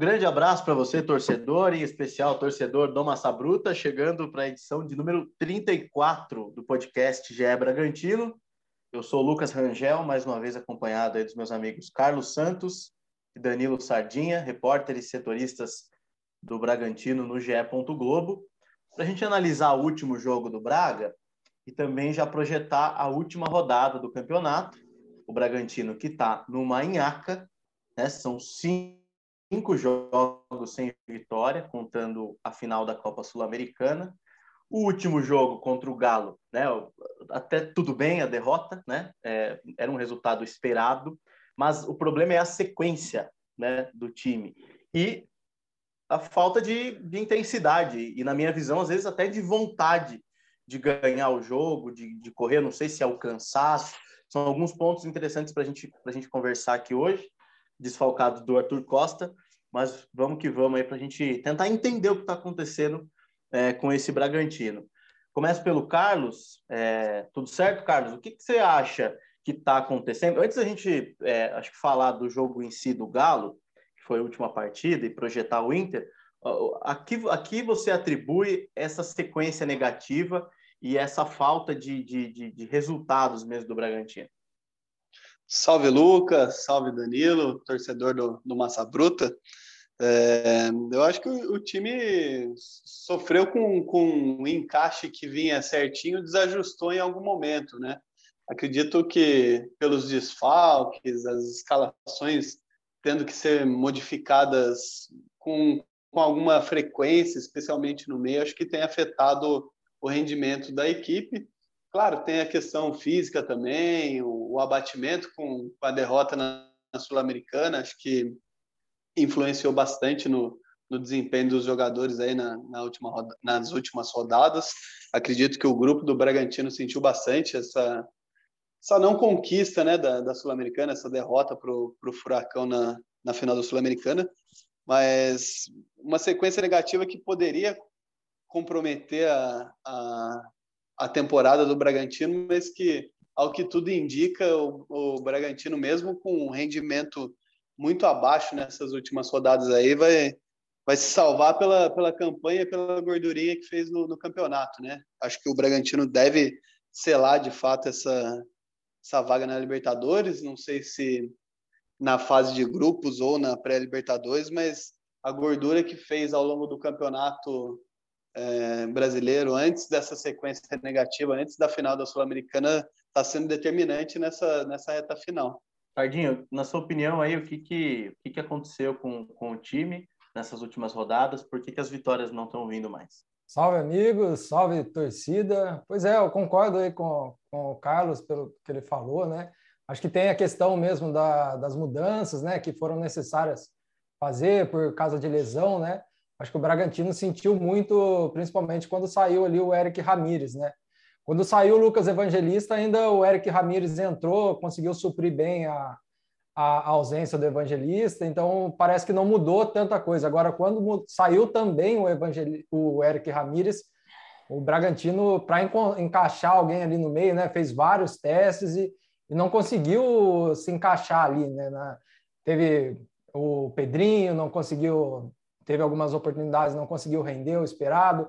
Grande abraço para você, torcedor, em especial torcedor do Massa Bruta, chegando para a edição de número 34 do podcast GE Bragantino. Eu sou Lucas Rangel, mais uma vez acompanhado dos meus amigos Carlos Santos e Danilo Sardinha, repórteres e setoristas do Bragantino no GE. Globo, para a gente analisar o último jogo do Braga e também já projetar a última rodada do campeonato. O Bragantino que está numa nhaca, né? são cinco cinco jogos sem vitória, contando a final da Copa Sul-Americana. O último jogo contra o Galo, né? Até tudo bem a derrota, né? É, era um resultado esperado, mas o problema é a sequência, né, do time e a falta de, de intensidade e, na minha visão, às vezes até de vontade de ganhar o jogo, de, de correr. Não sei se é o cansaço. São alguns pontos interessantes para gente, a gente conversar aqui hoje desfalcado do Arthur Costa, mas vamos que vamos aí para a gente tentar entender o que está acontecendo é, com esse Bragantino. Começo pelo Carlos. É, tudo certo, Carlos? O que, que você acha que está acontecendo? Antes da gente, é, acho que falar do jogo em si do Galo, que foi a última partida, e projetar o Inter, aqui, aqui você atribui essa sequência negativa e essa falta de, de, de, de resultados mesmo do Bragantino. Salve Lucas, salve Danilo, torcedor do, do Massa Bruta. É, eu acho que o, o, time sofreu com, com um encaixe que vinha certinho, desajustou em algum momento, né? Acredito que pelos desfalques, as escalações tendo que ser modificadas com, com alguma frequência, especialmente no meio, acho que tem afetado o rendimento da equipe. Claro, tem a questão física também, o, o abatimento com, com, a derrota na, na Sul-Americana, acho que influenciou bastante no, no desempenho dos jogadores aí na, na última roda, nas últimas rodadas. Acredito que o grupo do Bragantino sentiu bastante essa, essa não conquista né, da, da Sul-Americana, essa derrota para o Furacão na, na final da Sul-Americana, mas uma sequência negativa que poderia comprometer a, a, a temporada do Bragantino, mas que, ao que tudo indica, o, o Bragantino, mesmo com um rendimento muito abaixo nessas últimas rodadas aí, vai, vai se salvar pela, pela campanha, pela gordurinha que fez no, no campeonato, né? Acho que o Bragantino deve selar de fato essa, essa vaga na Libertadores, não sei se na fase de grupos ou na pré-Libertadores, mas a gordura que fez ao longo do campeonato é, brasileiro, antes dessa sequência negativa, antes da final da Sul-Americana, está sendo determinante nessa, nessa reta final. Pardinho, na sua opinião aí, o que, que, o que, que aconteceu com, com o time nessas últimas rodadas? Por que, que as vitórias não estão vindo mais? Salve, amigos, salve, torcida. Pois é, eu concordo aí com, com o Carlos pelo que ele falou, né? Acho que tem a questão mesmo da, das mudanças, né, que foram necessárias fazer por causa de lesão, né? Acho que o Bragantino sentiu muito, principalmente quando saiu ali o Eric Ramírez, né? Quando saiu o Lucas Evangelista, ainda o Eric Ramírez entrou, conseguiu suprir bem a, a ausência do Evangelista, então parece que não mudou tanta coisa. Agora, quando saiu também o, Evangel... o Eric Ramírez, o Bragantino, para encaixar alguém ali no meio, né, fez vários testes e, e não conseguiu se encaixar ali. Né, na... Teve o Pedrinho, não conseguiu teve algumas oportunidades, não conseguiu render o esperado.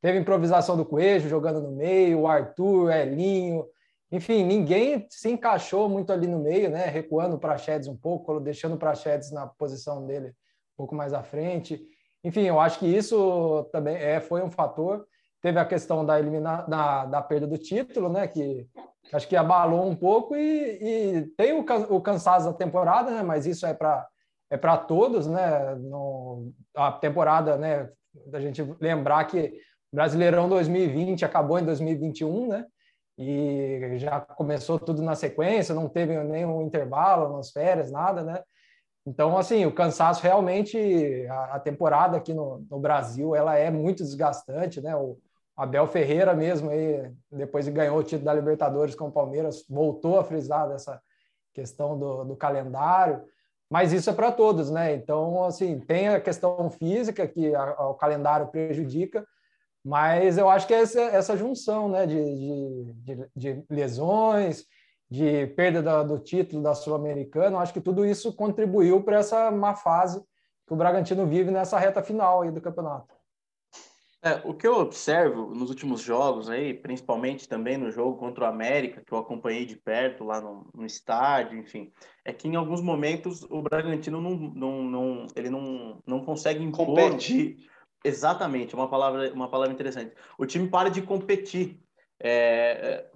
Teve improvisação do Coelho jogando no meio, o Arthur, Elinho, enfim, ninguém se encaixou muito ali no meio, né? Recuando o Praxedes um pouco, deixando o Praxedes na posição dele um pouco mais à frente. Enfim, eu acho que isso também é, foi um fator. Teve a questão da, elimina, da, da perda do título, né? Que acho que abalou um pouco e, e tem o, o cansaço da temporada, né? Mas isso é para é para todos, né? No, a temporada, né? Da gente lembrar que Brasileirão 2020 acabou em 2021, né? E já começou tudo na sequência, não teve nenhum intervalo nas férias, nada, né? Então, assim, o cansaço realmente, a, temporada aqui no, no, Brasil, ela é muito desgastante, né? O Abel Ferreira mesmo, aí, depois de ganhou o título da Libertadores com o Palmeiras, voltou a frisar dessa questão do, do calendário mas isso é para todos, né? Então, assim, tem a questão física que a, a, o calendário prejudica, mas eu acho que é essa, essa junção, né, de, de, de, de lesões, de perda da, do título da Sul-Americana, acho que tudo isso contribuiu para essa má fase que o Bragantino vive nessa reta final aí do campeonato. É, o que eu observo nos últimos jogos aí, principalmente também no jogo contra o América, que eu acompanhei de perto lá no, no estádio, enfim, é que em alguns momentos o Bragantino não, não, não ele não, não consegue impor de... Exatamente, uma palavra, uma palavra interessante. O time para de competir. É,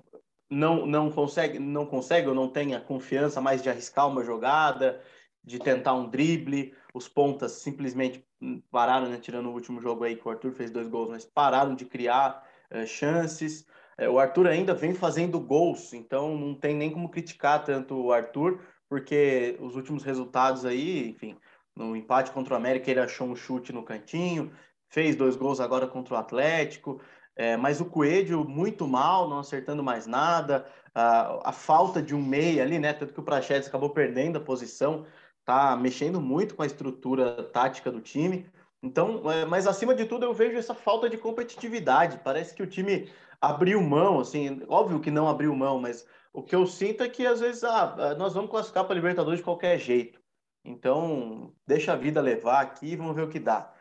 não, não consegue, não consegue ou não tem a confiança mais de arriscar uma jogada, de tentar um drible. Os pontas simplesmente pararam, né, tirando o último jogo aí que o Arthur fez dois gols, mas pararam de criar uh, chances. Uh, o Arthur ainda vem fazendo gols, então não tem nem como criticar tanto o Arthur, porque os últimos resultados aí, enfim, no empate contra o América ele achou um chute no cantinho, fez dois gols agora contra o Atlético. É, mas o Coelho muito mal, não acertando mais nada, a, a falta de um meia ali, né? Tanto que o Prachedes acabou perdendo a posição, tá mexendo muito com a estrutura tática do time. Então, é, mas acima de tudo eu vejo essa falta de competitividade. Parece que o time abriu mão, assim, óbvio que não abriu mão, mas o que eu sinto é que às vezes ah, nós vamos classificar para a Libertadores de qualquer jeito. Então, deixa a vida levar aqui vamos ver o que dá.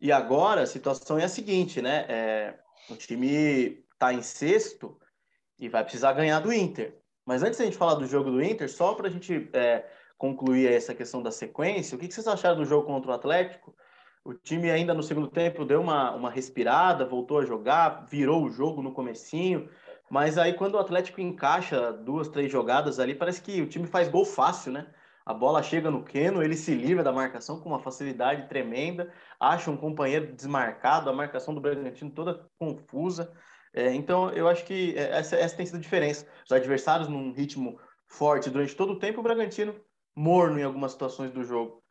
E agora a situação é a seguinte, né? É, o time está em sexto e vai precisar ganhar do Inter. Mas antes da gente falar do jogo do Inter, só para a gente é, concluir essa questão da sequência, o que, vocês acharam do jogo contra o Atlético? O time ainda no segundo tempo deu uma, uma respirada, voltou a jogar, virou o jogo no comecinho, mas aí quando o Atlético encaixa duas, três jogadas ali, parece que o time faz gol fácil, né? A bola chega no Keno, ele se livra da marcação com uma facilidade tremenda, acha um companheiro desmarcado, a marcação do Bragantino toda confusa. É, então, eu acho que essa, essa tem sido a diferença. Os adversários num ritmo forte durante todo o tempo, o Bragantino morno em algumas situações do jogo. O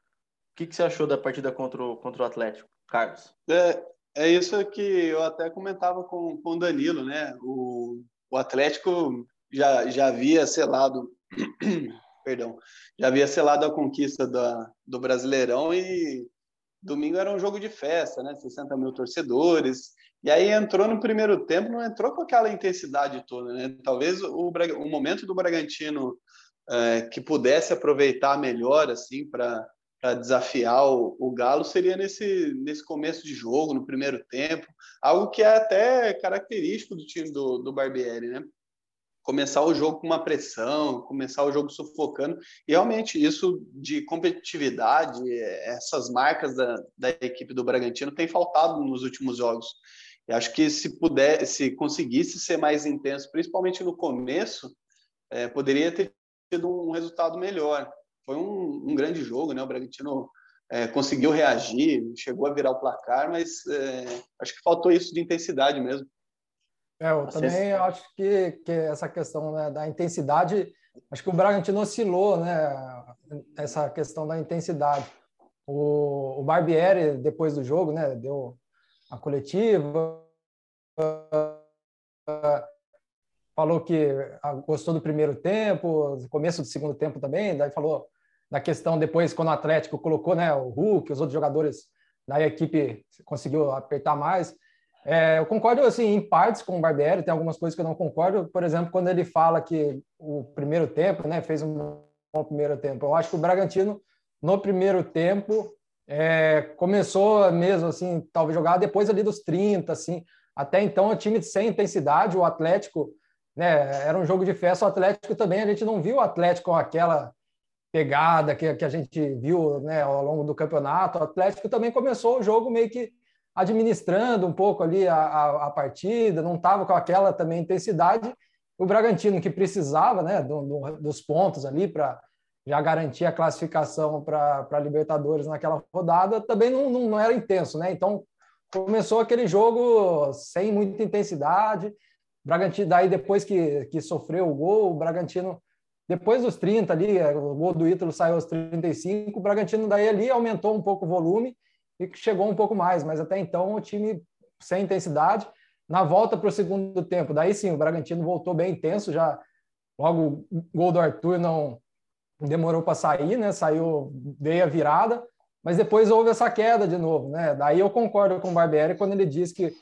que, que você achou da partida contra o, contra o Atlético, Carlos? É, é isso que eu até comentava com, o Danilo, né? O, o Atlético já, já havia selado, perdão, já havia selado a conquista da, do Brasileirão e domingo era um jogo de festa, né? 60 mil torcedores. E aí entrou no primeiro tempo, não entrou com aquela intensidade toda, né? Talvez o, o momento do Bragantino é, que pudesse aproveitar melhor assim para desafiar o, o, Galo seria nesse, nesse começo de jogo, no primeiro tempo, algo que é até característico do time do, do Barbieri, né? Começar o jogo com uma pressão, começar o jogo sufocando, e realmente isso de competitividade, essas marcas da, da equipe do Bragantino tem faltado nos últimos jogos. E acho que se puder, se conseguisse ser mais intenso, principalmente no começo, é, poderia ter tido um resultado melhor. Foi um, um grande jogo, né? O Bragantino é, conseguiu reagir, chegou a virar o placar, mas é, acho que faltou isso de intensidade mesmo. É, eu também acho que, que essa questão né, da intensidade, acho que o Bragantino oscilou, né? Essa questão da intensidade. O, o Barbieri, depois do jogo, né, deu a coletiva, falou que ah, gostou do primeiro tempo, começo do segundo tempo também, daí falou da questão depois quando o Atlético colocou né, o Hulk, os outros jogadores da equipe conseguiu apertar mais. É, eu concordo assim em partes com o Barbieri, tem algumas coisas que eu não concordo, por exemplo, quando ele fala que o primeiro tempo, né, fez um bom primeiro tempo. Eu acho que o Bragantino no primeiro tempo é, começou mesmo assim, talvez jogar depois ali dos 30, assim. Até então o time sem intensidade, o Atlético né? Era um jogo de festa. O Atlético também, a gente não viu o Atlético com aquela pegada que, que a gente viu né, ao longo do campeonato. O Atlético também começou o jogo meio que administrando um pouco ali a, a, a partida, não estava com aquela também intensidade. O Bragantino, que precisava né, do, do, dos pontos ali para já garantir a classificação para Libertadores naquela rodada, também não, não, não era intenso. Né? Então, começou aquele jogo sem muita intensidade, Bragantino, daí depois que, que sofreu o gol, o Bragantino, depois dos 30 ali, é, o gol do Ítalo saiu aos 35, o Bragantino daí ali aumentou um pouco o volume e chegou um pouco mais, mas até então o time sem intensidade. Na volta para o segundo tempo, daí sim, o Bragantino voltou bem intenso, já logo o gol do Arthur não demorou para sair, né? Saiu, veio a virada, mas depois houve essa queda de novo, né? Daí eu concordo com o Barbieri quando ele diz que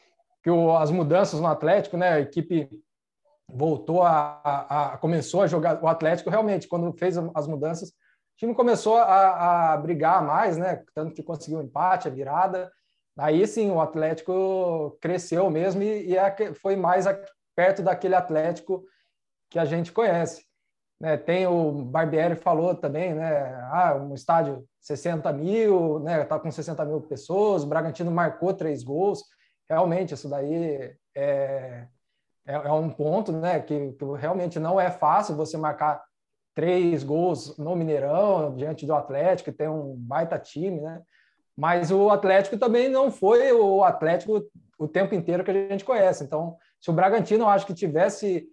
que o, as mudanças no Atlético, né? A equipe voltou a, a, a, começou a jogar o Atlético realmente quando fez as mudanças time começou a, a brigar mais, né? Tanto que conseguiu um empate, a virada. Aí sim, o Atlético cresceu mesmo e, e é foi mais perto daquele Atlético que a gente conhece. Né, tem o Barbieri falou também, né? Ah, um estádio 60 mil, né? Tá com 60 mil pessoas. O Bragantino marcou três gols. Realmente, isso daí é, é, é um ponto, né? Que, que, realmente não é fácil você marcar três gols no Mineirão diante do Atlético, que tem um baita time, né? Mas o Atlético também não foi o Atlético o tempo inteiro que a gente conhece. Então, se o Bragantino, eu acho que tivesse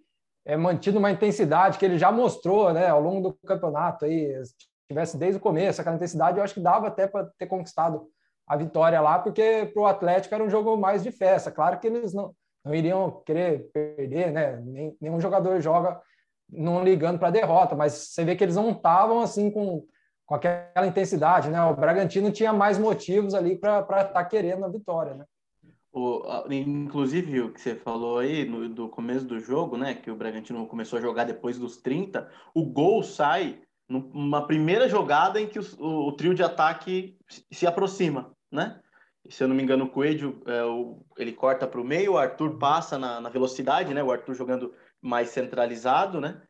é, mantido uma intensidade que ele já mostrou né, ao longo do campeonato, aí, tivesse desde o começo aquela intensidade, eu acho que dava até para ter conquistado a vitória lá, porque para o Atlético era um jogo mais de festa. Claro que eles não, não iriam querer perder, né? Nem, nenhum jogador joga não ligando para a derrota, mas você vê que eles não estavam assim com, com aquela intensidade, né? O Bragantino tinha mais motivos ali para estar tá querendo a vitória, né? O, inclusive, o que você falou aí no, do começo do jogo, né? Que o Bragantino começou a jogar depois dos 30, o gol sai numa primeira jogada em que o, o, o trio de ataque se aproxima, né? Se eu não me engano, o Coelho é, o, ele corta para o meio, o Arthur passa na, na, velocidade, né? O Arthur jogando mais centralizado, né?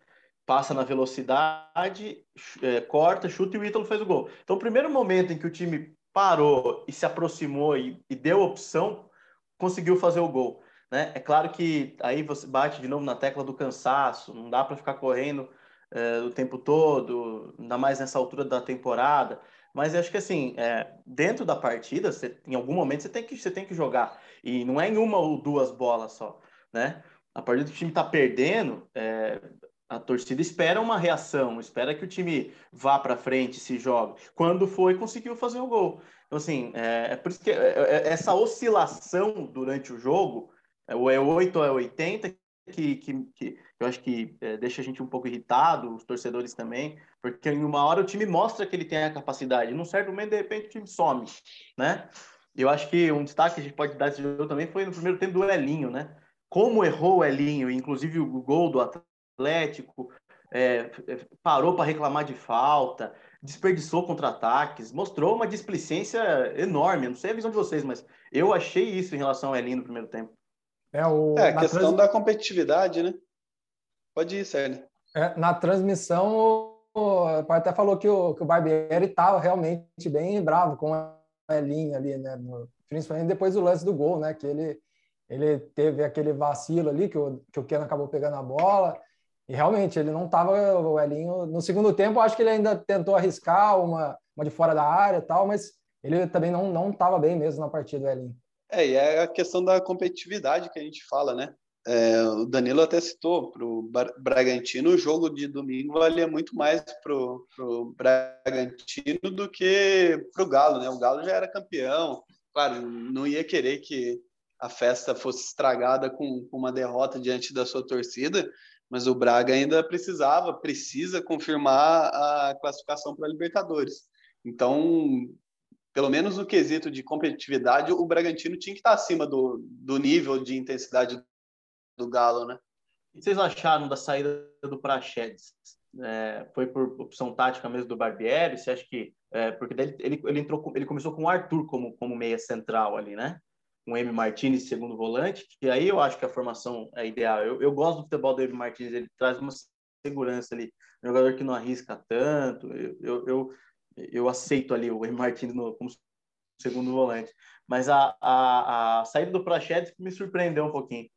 Passa na velocidade, é, corta, chuta e o Ítalo fez o gol. Então, o primeiro momento em que o time parou e se aproximou e, e deu opção conseguiu fazer o gol. Né? É claro que aí você bate de novo na tecla do cansaço, não dá para ficar correndo é, o tempo todo, ainda mais nessa altura da temporada. Mas eu acho que assim, é, dentro da partida, você, em algum momento você tem, que, você tem que jogar. E não é em uma ou duas bolas só. Né? A partir do time está perdendo, é, a torcida espera uma reação, espera que o time vá para frente, se jogue. Quando foi, conseguiu fazer o gol. Então, assim, é, é por isso que essa oscilação durante o jogo, é, ou é 8 ou é 80, que, que, que eu acho que é, deixa a gente um pouco irritado, os torcedores também, porque em uma hora o time mostra que ele tem a capacidade, num certo momento, de repente, o time some, né? Eu acho que um destaque que a gente pode dar esse jogo também foi no primeiro tempo do Elinho, né? Como errou o Elinho, inclusive o gol do Atlético, é, parou para reclamar de falta, desperdiçou contra-ataques, mostrou uma displicência enorme. Não sei a visão de vocês, mas eu achei isso em relação ao Elinho no primeiro tempo. É, o, é a questão trans... da competitividade, né? Pode ir, Sérgio. É, na transmissão, o pai até falou que o, que o Barbieri estava realmente bem bravo com o Elinho ali, né? No, principalmente depois do lance do gol, né? Que ele, ele teve aquele vacilo ali, que o, que o Ken acabou pegando a bola e realmente, ele não estava, o Elinho, no segundo tempo, acho que ele ainda tentou arriscar uma, uma de fora da área e tal, mas ele também não não estava bem mesmo na partida, o Elinho. É, e é a questão da competitividade que a gente fala, né? É, o Danilo até citou para o Bragantino, o jogo de domingo valia muito mais para o Bragantino do que para o Galo, né? O Galo já era campeão, claro, não ia querer que a festa fosse estragada com, com uma derrota diante da sua torcida, mas o Braga ainda precisava, precisa confirmar a classificação para a Libertadores. Então, pelo menos no quesito de competitividade, o Bragantino tinha que estar acima do, do nível de intensidade do Galo, né? O que vocês acharam da saída do Praxedes? É, foi por opção tática mesmo do Barbieri? Você acha que... É, porque ele, ele, ele, entrou, ele começou com o Arthur como, como meia central ali, né? um M Martinez segundo volante, que aí eu acho que a formação é ideal. Eu, eu gosto do futebol do M Martinez, ele traz uma segurança ali, um jogador que não arrisca tanto. Eu, eu, eu aceito ali o M Martinez no, como segundo volante. Mas a, a, a saída do Prachedes me surpreendeu um pouquinho.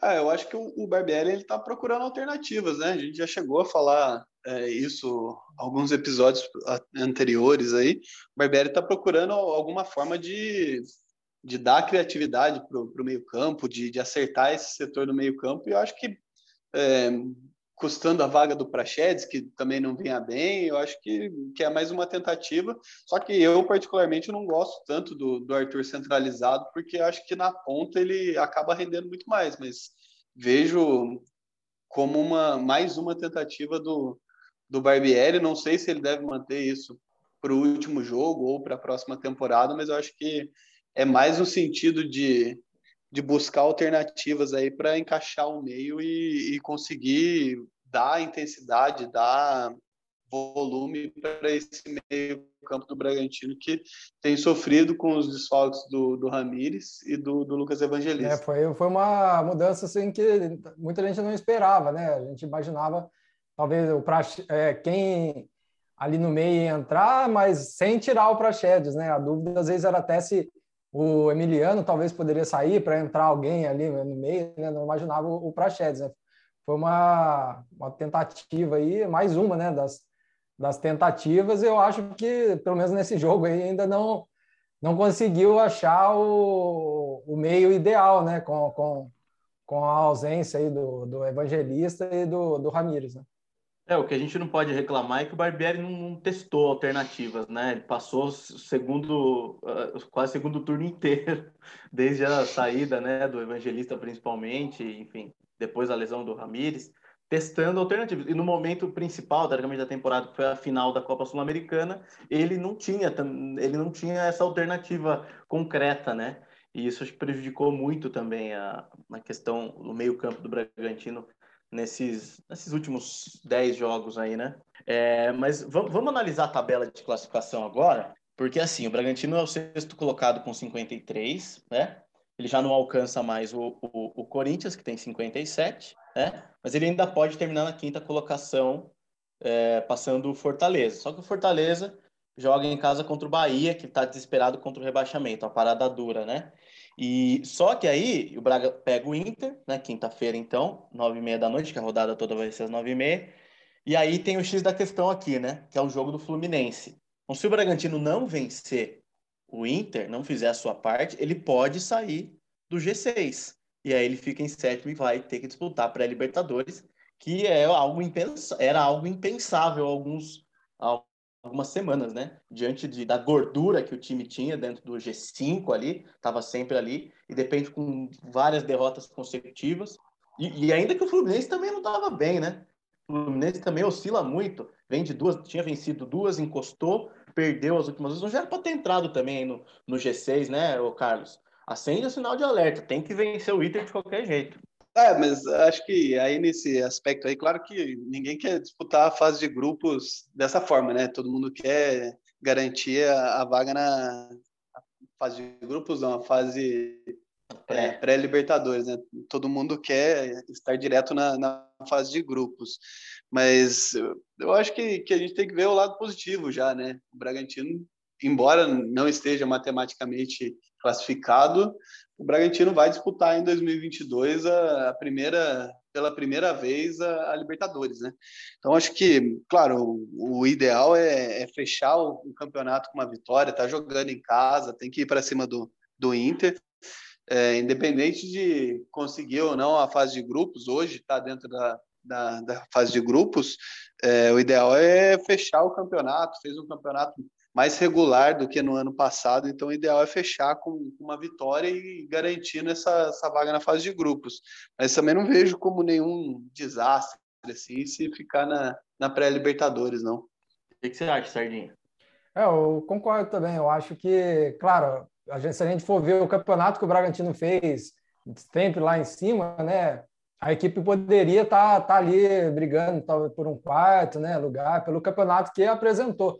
Ah, eu acho que o, o Barbieri ele está procurando alternativas, né? A gente já chegou a falar é, isso alguns episódios anteriores aí. O Barbieri está procurando alguma forma de, de dar criatividade para o meio campo, de, de acertar esse setor do meio campo. E eu acho que é, custando a vaga do Prachedes, que também não vinha bem, eu acho que, que é mais uma tentativa. Só que eu, particularmente, não gosto tanto do, do Arthur centralizado, porque acho que na ponta ele acaba rendendo muito mais, mas vejo como uma mais uma tentativa do, do Barbieri. Não sei se ele deve manter isso para o último jogo ou para a próxima temporada, mas eu acho que é mais no sentido de, de buscar alternativas aí para encaixar o meio e, e conseguir dar intensidade, dar volume para esse meio campo do Bragantino que tem sofrido com os desfalques do, do Ramires e do, do Lucas Evangelista. É, foi, foi uma mudança assim que muita gente não esperava, né? A gente imaginava talvez o Praxe, é, quem ali no meio ia entrar, mas sem tirar o Praxedes, né? A dúvida às vezes era até se o Emiliano talvez poderia sair para entrar alguém ali no meio, né? Não imaginava o, Praxedes, né? Foi uma, uma tentativa aí, mais uma, né? Das, das tentativas, eu acho que, pelo menos nesse jogo aí, ainda não, não conseguiu achar o, o meio ideal, né? Com, com, com a ausência aí do, do Evangelista e do, do Ramires, né? É, o que a gente não pode reclamar é que o Barbieri não, não testou alternativas, né? Ele passou segundo, uh, quase segundo turno inteiro, desde a saída, né, do Evangelista principalmente, enfim, depois a lesão do Ramires testando alternativas. E no momento principal, teoricamente, da temporada, que foi a final da Copa Sul-Americana, ele não tinha ele não tinha essa alternativa concreta, né? E isso prejudicou muito também a, a questão no meio-campo do Bragantino nesses, nesses últimos 10 jogos aí, né? É, mas vamos, analisar a tabela de classificação agora, porque assim, o Bragantino é o sexto colocado com 53, né? Ele já não alcança mais o, o, o Corinthians, que tem 57, né? Mas ele ainda pode terminar na quinta colocação, é, passando o Fortaleza. Só que o Fortaleza joga em casa contra o Bahia, que está desesperado contra o rebaixamento, uma parada dura, né? E só que aí o Braga pega o Inter, né? Quinta-feira, então, nove e meia da noite, que a rodada toda vai ser às nove e meia. E aí tem o X da questão aqui, né? Que é o jogo do Fluminense. Então, se o Bragantino não vencer o Inter, não fizer a sua parte, ele pode sair do G6. E aí ele fica em sétimo e vai ter que disputar pré-Libertadores, que é algo impens... era algo impensável alguns, algumas semanas, né? Diante de, da gordura que o time tinha dentro do G5 ali, estava sempre ali, e depende com várias derrotas consecutivas. E, e ainda que o Fluminense também não estava bem, né? O Fluminense também oscila muito, vem de duas, tinha vencido duas, encostou, perdeu as últimas vezes, não já era para ter entrado também no, no G6, né, o Carlos? acende o sinal de alerta, tem que vencer o Inter de qualquer jeito. É, mas acho que aí nesse aspecto aí, claro que ninguém quer disputar a fase de grupos dessa forma, né? Todo mundo quer garantir a, a vaga na fase de grupos, não, a fase é, pré-libertadores, né? Todo mundo quer estar direto na, na, fase de grupos. Mas eu acho que, que a gente tem que ver o lado positivo já, né? O Bragantino, embora não esteja matematicamente classificado, o Bragantino vai disputar em 2022 a, a primeira pela primeira vez a, a, Libertadores, né? Então acho que, claro, o, o ideal é, é fechar o, o, campeonato com uma vitória, tá jogando em casa, tem que ir para cima do, do Inter, é, independente de conseguir ou não a fase de grupos, hoje está dentro da, da, da, fase de grupos, é, o ideal é fechar o campeonato, fez um campeonato mais regular do que no ano passado, então o ideal é fechar com uma vitória e garantindo essa, essa vaga na fase de grupos. Mas também não vejo como nenhum desastre assim se ficar na, na pré-Libertadores, não. O que, você acha, Sardinha? É, eu concordo também. Eu acho que, claro, a gente, se a gente for ver o campeonato que o Bragantino fez, sempre lá em cima, né? A equipe poderia estar tá, tá ali brigando talvez por um quarto né, lugar, pelo campeonato que apresentou.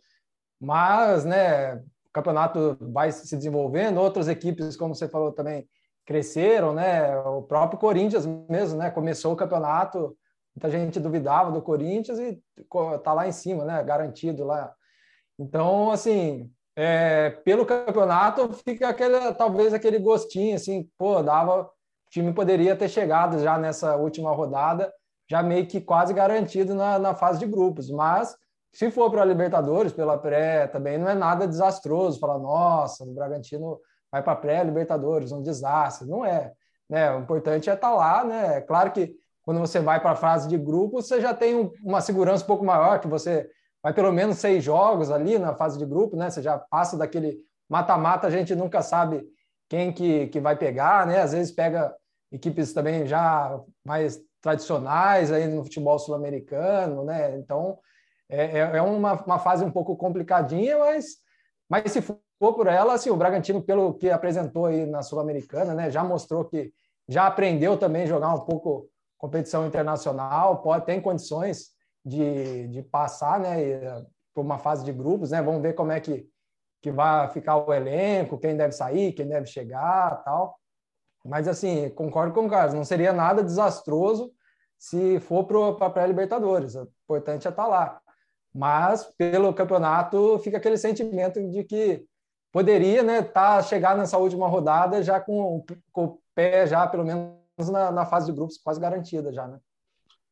Mas, né, o campeonato vai se desenvolvendo, outras equipes, como você falou também, cresceram, né? O próprio Corinthians mesmo, né? Começou o campeonato, muita gente duvidava do Corinthians e tá lá em cima, né? Garantido lá. Então, assim, é, pelo campeonato fica aquele, talvez aquele gostinho, assim, pô, dava, o time poderia ter chegado já nessa última rodada, já meio que quase garantido na, na fase de grupos, mas se for para a Libertadores, pela pré, também não é nada desastroso. Falar, nossa, o Bragantino vai para a pré-Libertadores, um desastre. Não é. Né? O importante é estar tá lá. Né? Claro que quando você vai para a fase de grupo, você já tem uma segurança um pouco maior, que você vai pelo menos seis jogos ali na fase de grupo, né? Você já passa daquele mata-mata, a gente nunca sabe quem que, que vai pegar, né? Às vezes pega equipes também já mais tradicionais aí no futebol sul-americano, né? Então, é, é, é uma, uma fase um pouco complicadinha, mas, mas se for por ela, assim, o Bragantino, pelo que apresentou aí na Sul-Americana, né, já mostrou que já aprendeu também jogar um pouco competição internacional, pode tem condições de, de passar, né, por uma fase de grupos, né? Vamos ver como é que, que vai ficar o elenco, quem deve sair, quem deve chegar, tal. Mas assim, concordo com o Carlos, não seria nada desastroso se for para a pré-Libertadores. O importante é estar tá lá. Mas pelo campeonato fica aquele sentimento de que poderia, né, tá chegar nessa última rodada já com, com o pé já pelo menos na, na fase de grupos quase garantida já, né?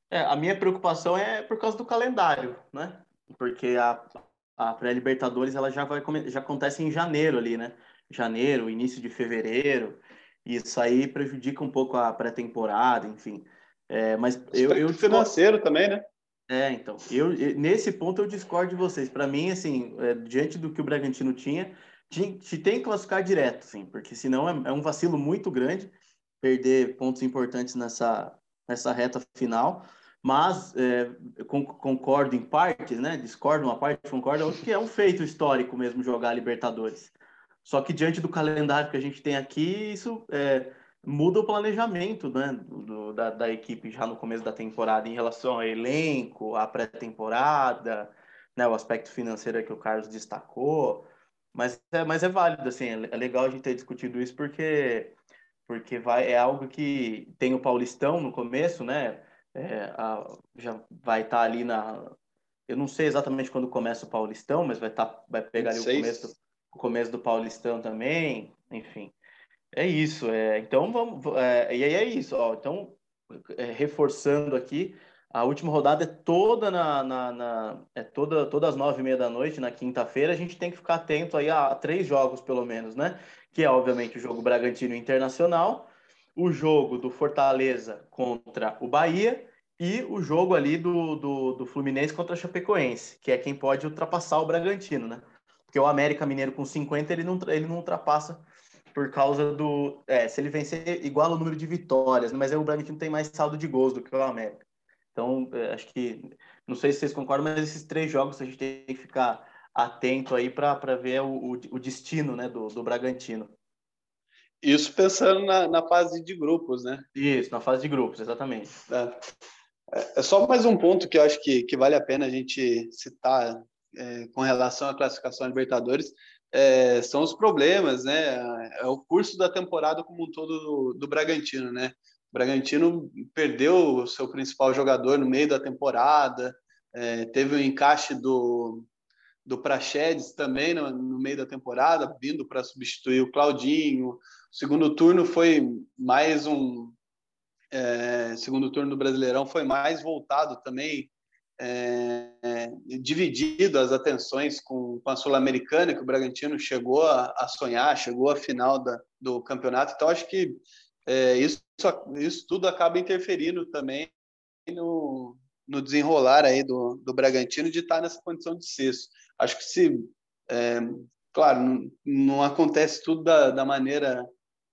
É, a minha preocupação é por causa do calendário, né? Porque a, a pré-Libertadores ela já vai já acontece em janeiro ali, né? Janeiro, início de fevereiro. E isso aí prejudica um pouco a pré-temporada, enfim. É, mas eu, eu financeiro também, né? É, então, eu nesse ponto eu discordo de vocês. Para mim, assim, é, diante do que o Bragantino tinha, tinha, tem que classificar direto, sim, porque senão é, é um vacilo muito grande perder pontos importantes nessa nessa reta final mas é, concordo em partes, né? Discordo uma parte, concordo outra, que é um feito histórico mesmo jogar Libertadores. Só que diante do calendário que a gente tem aqui, isso é, muda o planejamento né, do, da, da, equipe já no começo da temporada em relação ao elenco, à pré-temporada, né, o aspecto financeiro que o Carlos destacou. Mas é, mas é válido, assim, é, é legal a gente ter discutido isso porque, porque vai, é algo que tem o Paulistão no começo, né? é, a, já vai estar tá ali na. Eu não sei exatamente quando começa o Paulistão, mas vai, tá, vai pegar ali o começo, o começo do Paulistão também, enfim. É isso. É, então vamos. É, e aí é isso. Ó, então, é, reforçando aqui, a última rodada é toda na, na, na, é toda todas as nove e meia da noite na quinta-feira. A gente tem que ficar atento aí a, a, três jogos pelo menos, né? Que é obviamente o jogo Bragantino Internacional o jogo do Fortaleza contra o Bahia e o jogo ali do, do, do Fluminense contra a Chapecoense, que é quem pode ultrapassar o Bragantino, né? Porque o América Mineiro com 50 ele não, ele não ultrapassa por causa do. É, se ele vencer, igual o número de vitórias, né? mas aí o Bragantino tem mais saldo de gols do que o América. Então, é, acho que. Não sei se vocês concordam, mas esses três jogos a gente tem que ficar atento aí para ver o, o, o, destino né, do, do Bragantino. Isso pensando na, na, fase de grupos, né? Isso, na fase de grupos, exatamente. É, é só mais um ponto que eu acho que, que vale a pena a gente citar é, com relação à classificação Libertadores, é, são os problemas, né? É o curso da temporada como um todo do, do Bragantino, né? O Bragantino perdeu o seu principal jogador no meio da temporada, é, teve o um encaixe do, do Praxedes também no, no, meio da temporada, vindo para substituir o Claudinho. O segundo turno foi mais um. É, segundo turno do Brasileirão foi mais voltado também, é, é, dividido as atenções com, com a Sul-Americana, que o Bragantino chegou a, a, sonhar, chegou à final da, do campeonato. Então, acho que é, isso, isso tudo acaba interferindo também no, no desenrolar aí do, do Bragantino de estar nessa condição de sexto. Acho que se, é, claro, não, não, acontece tudo da, da maneira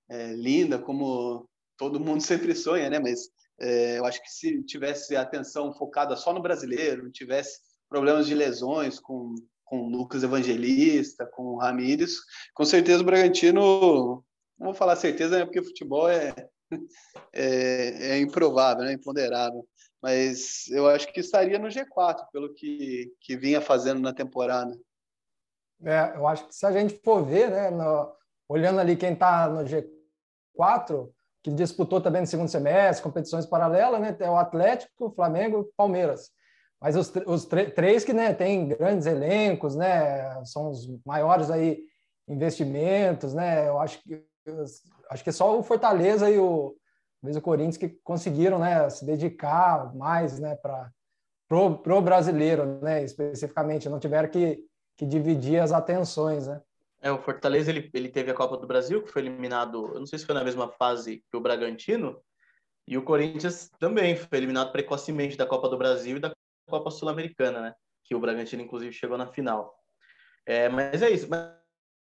é, linda como todo mundo sempre sonha, né? Mas eu acho que se tivesse atenção focada só no brasileiro, tivesse problemas de lesões com com Lucas Evangelista, com Ramírez, com certeza o Bragantino, não vou falar certeza, né, porque futebol é, é, é improvável, né, imponderável, mas eu acho que estaria no G4, pelo que, que vinha fazendo na temporada. É, eu acho que se a gente for ver, né, no, olhando ali quem está no G4, que disputou também no segundo semestre, competições paralelas, né, é o Atlético, o Flamengo e o Palmeiras. Mas os, os três que né, têm grandes elencos, né, são os maiores aí investimentos, né, eu acho que, eu, acho que só o Fortaleza e o, talvez o Corinthians que conseguiram né, se dedicar mais né, para pro, pro brasileiro, né, especificamente, não tiveram que, que dividir as atenções, né? É, o Fortaleza ele, ele teve a Copa do Brasil, que foi eliminado, eu não sei se foi na mesma fase que o Bragantino, e o Corinthians também foi eliminado precocemente da Copa do Brasil e da Copa Sul-Americana, né? Que o Bragantino, inclusive, chegou na final. É, mas é isso. Mas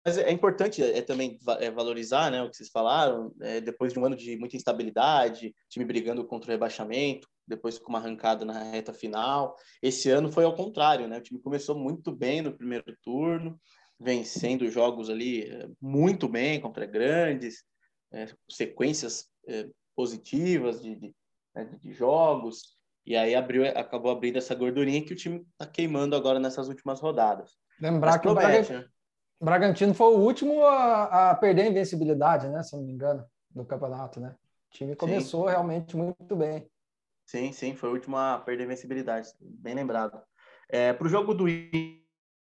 mas é importante é, também é, valorizar né, o que vocês falaram, é, depois de um ano de muita instabilidade, time brigando contra o rebaixamento, depois com uma arrancada na reta final. Esse ano foi ao contrário, né? O time começou muito bem no primeiro turno, vencendo jogos ali é, muito bem contra grandes, é, sequências é, positivas de, de, né, de, jogos, E aí abriu, acabou abrindo essa gordurinha que o time está queimando agora nessas últimas rodadas. Lembrar Mas que promete, o Braga... né? Bragantino foi o último a, a, perder a invencibilidade, né? Se não me engano, do campeonato, né? O time começou sim. realmente muito bem. Sim, sim, foi o último a perder a invencibilidade, bem lembrado. É, Para o jogo do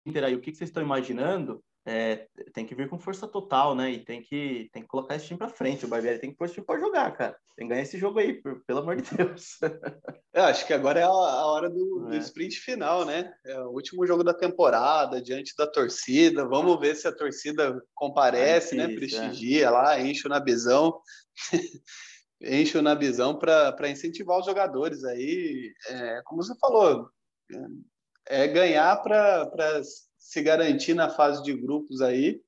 Inter aí, o que, que vocês estão imaginando? é, tem que vir com força total, né? E tem que, tem que colocar esse time para frente. O Barbieri tem que pôr esse time para jogar, cara. Tem que ganhar esse jogo aí, por, pelo amor de Deus. Eu acho que agora é a, a hora do, é. do, sprint final, né? É o último jogo da temporada, diante da torcida. Vamos ver se a torcida comparece, é né? Prestigia lá, enche o nabizão. enche o nabizão para incentivar os jogadores aí. É, como você falou, é ganhar para se garantir na fase de grupos aí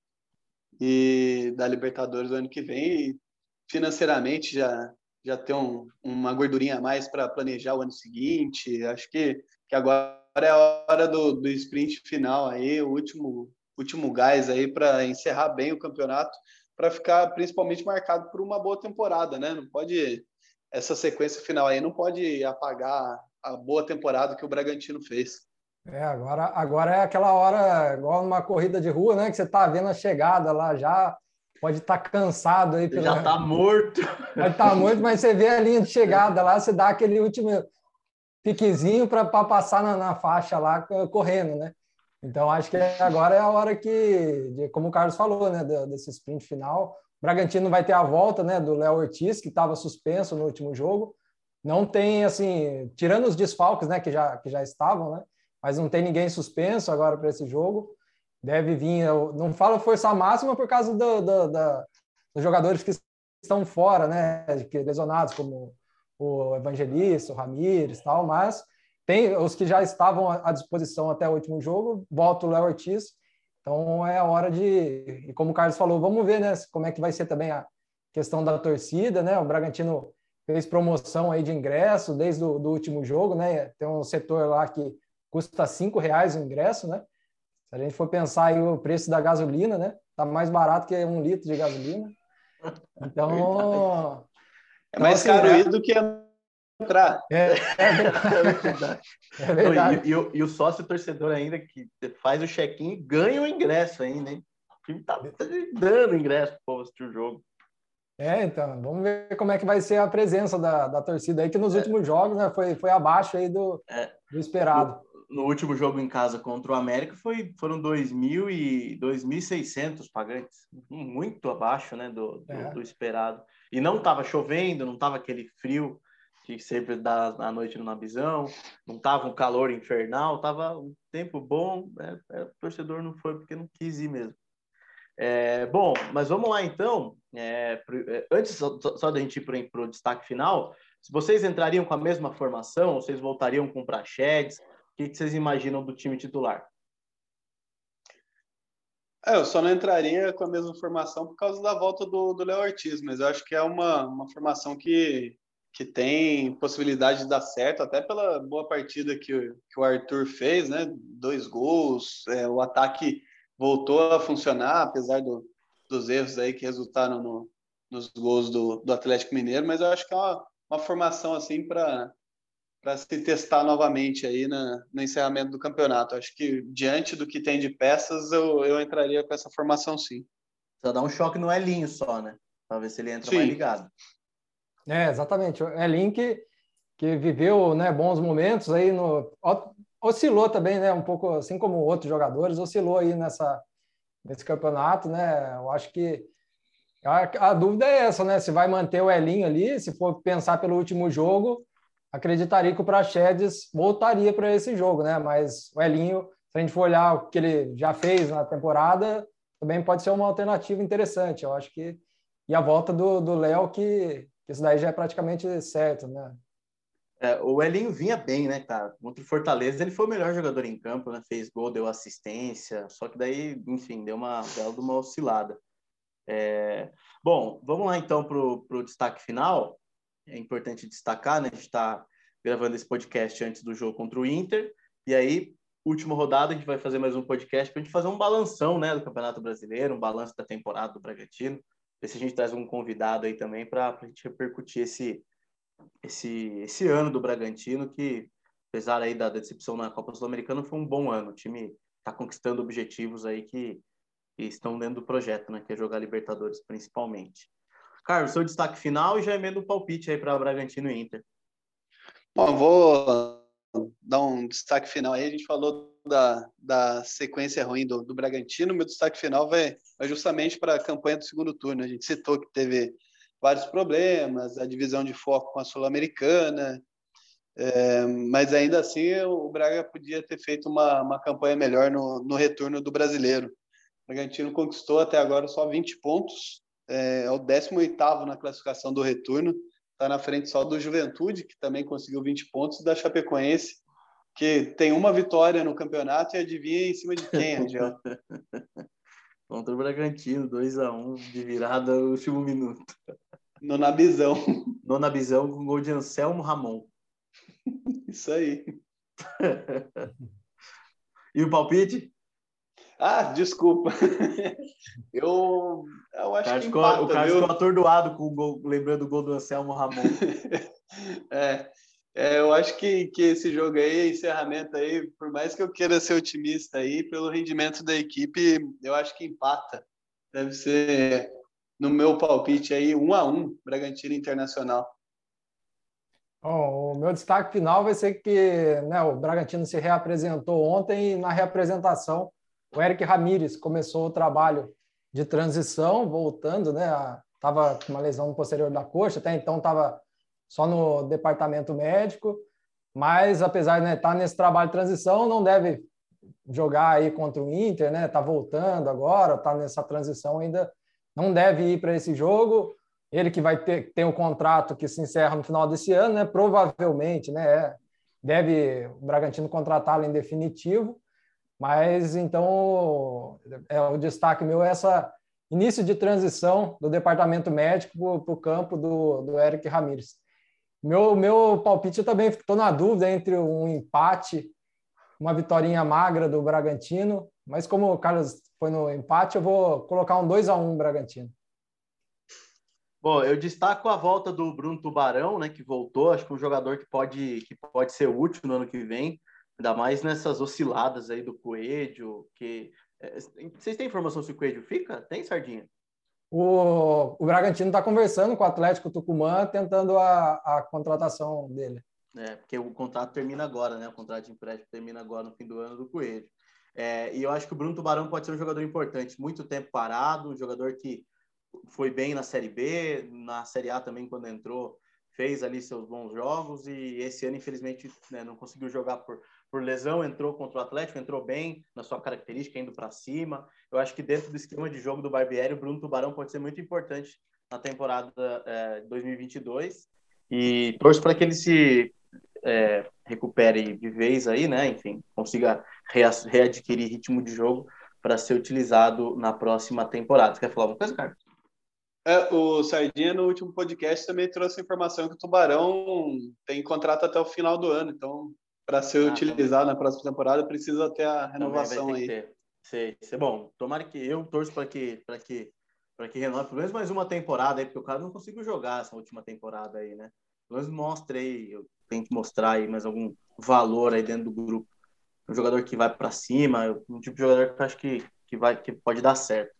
e da Libertadores do ano que vem e financeiramente já já ter um, uma gordurinha a mais para planejar o ano seguinte. Acho que, que agora é a hora do, do sprint final aí, o último último gás aí para encerrar bem o campeonato, para ficar principalmente marcado por uma boa temporada, né? Não pode essa sequência final aí não pode apagar a boa temporada que o Bragantino fez. É, agora, agora é aquela hora, igual numa corrida de rua, né? Que você está vendo a chegada lá já, pode estar tá cansado aí. Pela... Já está morto. Pode estar tá morto, mas você vê a linha de chegada lá, você dá aquele último piquezinho para passar na, na, faixa lá correndo, né? Então acho que agora é a hora que, de, como o Carlos falou, né? Desse sprint final. O Bragantino vai ter a volta né, do Léo Ortiz, que estava suspenso no último jogo. Não tem, assim, tirando os desfalques, né, que já, que já estavam, né? Mas não tem ninguém suspenso agora para esse jogo. Deve vir, eu não falo força máxima por causa do, do, do, dos jogadores que estão fora, né, que lesionados, como o Evangelista, o Ramires, tal, mas tem os que já estavam à disposição até o último jogo, volta o Léo Ortiz, então é a hora de, e como o Carlos falou, vamos ver, né, como é que vai ser também a questão da torcida, né, o Bragantino fez promoção aí de ingresso desde o do último jogo, né, tem um setor lá que custa cinco reais o ingresso, né? Se a gente for pensar aí o preço da gasolina, né? Tá mais barato que um litro de gasolina. Então... É mais então, assim, caro né? ir do que entrar. É, é verdade. É verdade. E, e, e, o sócio torcedor ainda que faz o check-in e ganha o ingresso ainda, hein? O time tá dando ingresso para o povo assistir o jogo. É, então, vamos ver como é que vai ser a presença da, da torcida aí, que nos é. últimos jogos né, foi, foi abaixo aí do, é. do esperado no último jogo em casa contra o América foi, foram 2.000 e 2.600 pagantes, muito abaixo né, do, do, é. do esperado. E não estava chovendo, não estava aquele frio que sempre dá à noite no Nabizão, não estava um calor infernal, estava um tempo bom, é, é, o torcedor não foi porque não quis ir mesmo. É, bom, mas vamos lá então. É, é antes só, só da gente ir para o destaque final, vocês entrariam com a mesma formação, vocês voltariam com prachedes, que, que vocês imaginam do time titular? É, eu só não entraria com a mesma formação por causa da volta do Léo Ortiz, mas eu acho que é uma, uma formação que, que tem possibilidade de dar certo, até pela boa partida que, que o Arthur fez, né? Dois gols, é, o ataque voltou a funcionar, apesar do, dos erros aí que resultaram no, nos gols do, do Atlético Mineiro, mas eu acho que é uma, uma formação assim para para se testar novamente aí na, no encerramento do campeonato. Acho que diante do que tem de peças, eu, eu entraria com essa formação sim. Só dá um choque no Elinho só, né? Para ver se ele entra sim. mais ligado. É, exatamente. O Elinho que, que viveu né, bons momentos aí no... Oscilou também, né? Um pouco assim como outros jogadores, oscilou aí nessa, nesse campeonato, né? Eu acho que a, a dúvida é essa, né? Se vai manter o Elinho ali, se for pensar pelo último jogo, acreditaria que o Praxedes voltaria para esse jogo, né? Mas o Elinho, se a gente for olhar o que ele já fez na temporada, também pode ser uma alternativa interessante. Eu acho que e a volta do Léo que, que isso daí já é praticamente certo, né? É, o Elinho vinha bem, né, cara? Contra o Fortaleza, ele foi o melhor jogador em campo, né? Fez gol, deu assistência, só que daí, enfim, deu uma bela uma oscilada. É... Bom, vamos lá então para o destaque final é importante destacar, né? A gente está gravando esse podcast antes do jogo contra o Inter, e aí, última rodada, a gente vai fazer mais um podcast para a gente fazer um balanção, né, do Campeonato Brasileiro, um balanço da temporada do Bragantino, ver se a gente traz um convidado aí também para a gente repercutir esse, esse, esse ano do Bragantino, que apesar aí da decepção na Copa Sul-Americana, foi um bom ano. O time está conquistando objetivos aí que, que, estão dentro do projeto, né? Que é jogar Libertadores principalmente. Carlos, seu destaque final e já emenda um palpite aí para Bragantino e Inter. Bom, vou dar um destaque final aí. A gente falou da, da sequência ruim do, do Bragantino. Meu destaque final vai, vai justamente para a campanha do segundo turno. A gente citou que teve vários problemas, a divisão de foco com a Sul-Americana, é, mas ainda assim o Braga podia ter feito uma, uma campanha melhor no, no retorno do brasileiro. O Bragantino conquistou até agora só 20 pontos, é, é o 18 na classificação do retorno, está na frente só do Juventude, que também conseguiu 20 pontos, e da Chapecoense, que tem uma vitória no campeonato e adivinha em cima de quem, Angel? Contra o Bragantino, 2 a 1 de virada no último minuto. No Nabizão. No Nabizão com gol de Anselmo Ramon. Isso aí. e o palpite? Ah, desculpa. eu, eu acho o que empata, O cara ficou atordoado com o gol, lembrando do gol do Anselmo Ramon. é, é, eu acho que, que esse jogo aí, encerramento aí, por mais que eu queira ser otimista aí, pelo rendimento da equipe, eu acho que empata. Deve ser, no meu palpite aí, um a um, Bragantino Internacional. Bom, o meu destaque final vai ser que né, o Bragantino se reapresentou ontem e na reapresentação o Eric Ramírez começou o trabalho de transição, voltando, né? Estava com uma lesão no posterior da coxa, até então estava só no departamento médico, mas apesar de né, estar tá nesse trabalho de transição, não deve jogar aí contra o Inter, né? Tá voltando agora, tá nessa transição ainda, não deve ir para esse jogo. Ele que vai ter tem um contrato que se encerra no final desse ano, né? Provavelmente, né? É, deve o Bragantino contratá-lo em definitivo. Mas então é o destaque meu é essa início de transição do departamento médico para o campo do, do Eric Ramírez. Meu, meu palpite eu também estou na dúvida entre um empate, uma vitória magra do Bragantino, mas como o Carlos foi no empate, eu vou colocar um 2 a 1 Bragantino. Bom, eu destaco a volta do Bruno Tubarão, né, que voltou, acho que um jogador que pode, que pode ser útil no ano que vem, ainda mais nessas osciladas aí do Coelho, que... É, vocês têm informação se o Coelho fica? Tem, Sardinha? o, o Bragantino está conversando com o Atlético Tucumã, tentando a, a contratação dele. É, porque o contrato termina agora, né? O contrato de empréstimo termina agora no fim do ano do Coelho. É, e eu acho que o Bruno Tubarão pode ser um jogador importante, muito tempo parado, um jogador que foi bem na Série B, na Série A também quando entrou, fez ali seus bons jogos e esse ano infelizmente né, não conseguiu jogar por por lesão, entrou contra o Atlético, entrou bem na sua característica, indo para cima. Eu acho que dentro do esquema de jogo do Barbieri, o Bruno Tubarão pode ser muito importante na temporada é, 2022 e torço para que ele se é, recupere de vez aí, né? Enfim, consiga readquirir ritmo de jogo para ser utilizado na próxima temporada. Você quer falar alguma coisa, Carlos? É, o Sardinha, no último podcast, também trouxe a informação que o Tubarão tem contrato até o final do ano, então para ser ah, utilizado também. na próxima temporada, precisa ter a renovação aí. Ter. Sei, sei. Bom, tomara que eu torço para que para que para que renove pelo menos mais uma temporada aí, porque o cara não conseguiu jogar essa última temporada aí, né? Pelo menos mostre aí, eu tenho que mostrar aí mais algum valor aí dentro do grupo. Um jogador que vai para cima, um tipo de jogador que eu acho que, que vai que pode dar certo.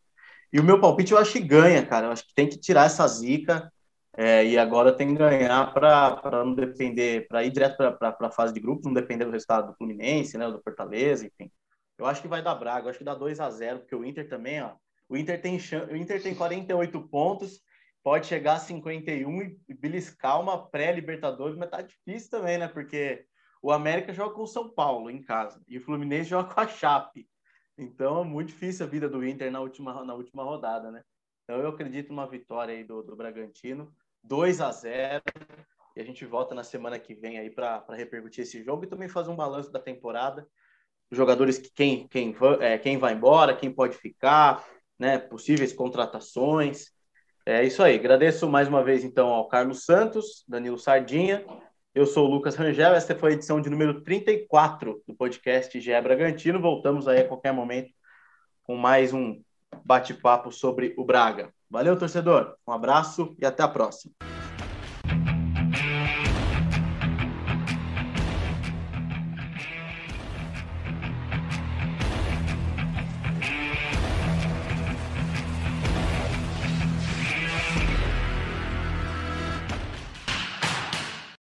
E o meu palpite eu acho que ganha, cara. Eu acho que tem que tirar essa zica é, e agora tem que ganhar para não depender, para ir direto para a fase de grupo, não depender do resultado do Fluminense, né, do Fortaleza, enfim. Eu acho que vai dar Braga, eu acho que dá 2 a 0 porque o Inter também, ó. O Inter tem, o Inter tem 48 pontos, pode chegar a 51 e beliscar uma pré-Libertadores, mas tá difícil também, né? Porque o América joga com o São Paulo em casa e o Fluminense joga com a Chape. Então é muito difícil a vida do Inter na última, na última rodada, né? Então eu acredito numa vitória aí do, do Bragantino. 2 a 0 e a gente volta na semana que vem aí para repercutir esse jogo e também fazer um balanço da temporada. Os jogadores que quem, quem, é, quem vai embora, quem pode ficar, né? Possíveis contratações. É isso aí. Agradeço mais uma vez então ao Carlos Santos, Danilo Sardinha. Eu sou o Lucas Rangel. Esta foi a edição de número 34 do podcast GE Bragantino. Voltamos aí a qualquer momento com mais um bate-papo sobre o Braga. Valeu, torcedor. Um abraço e até a próxima.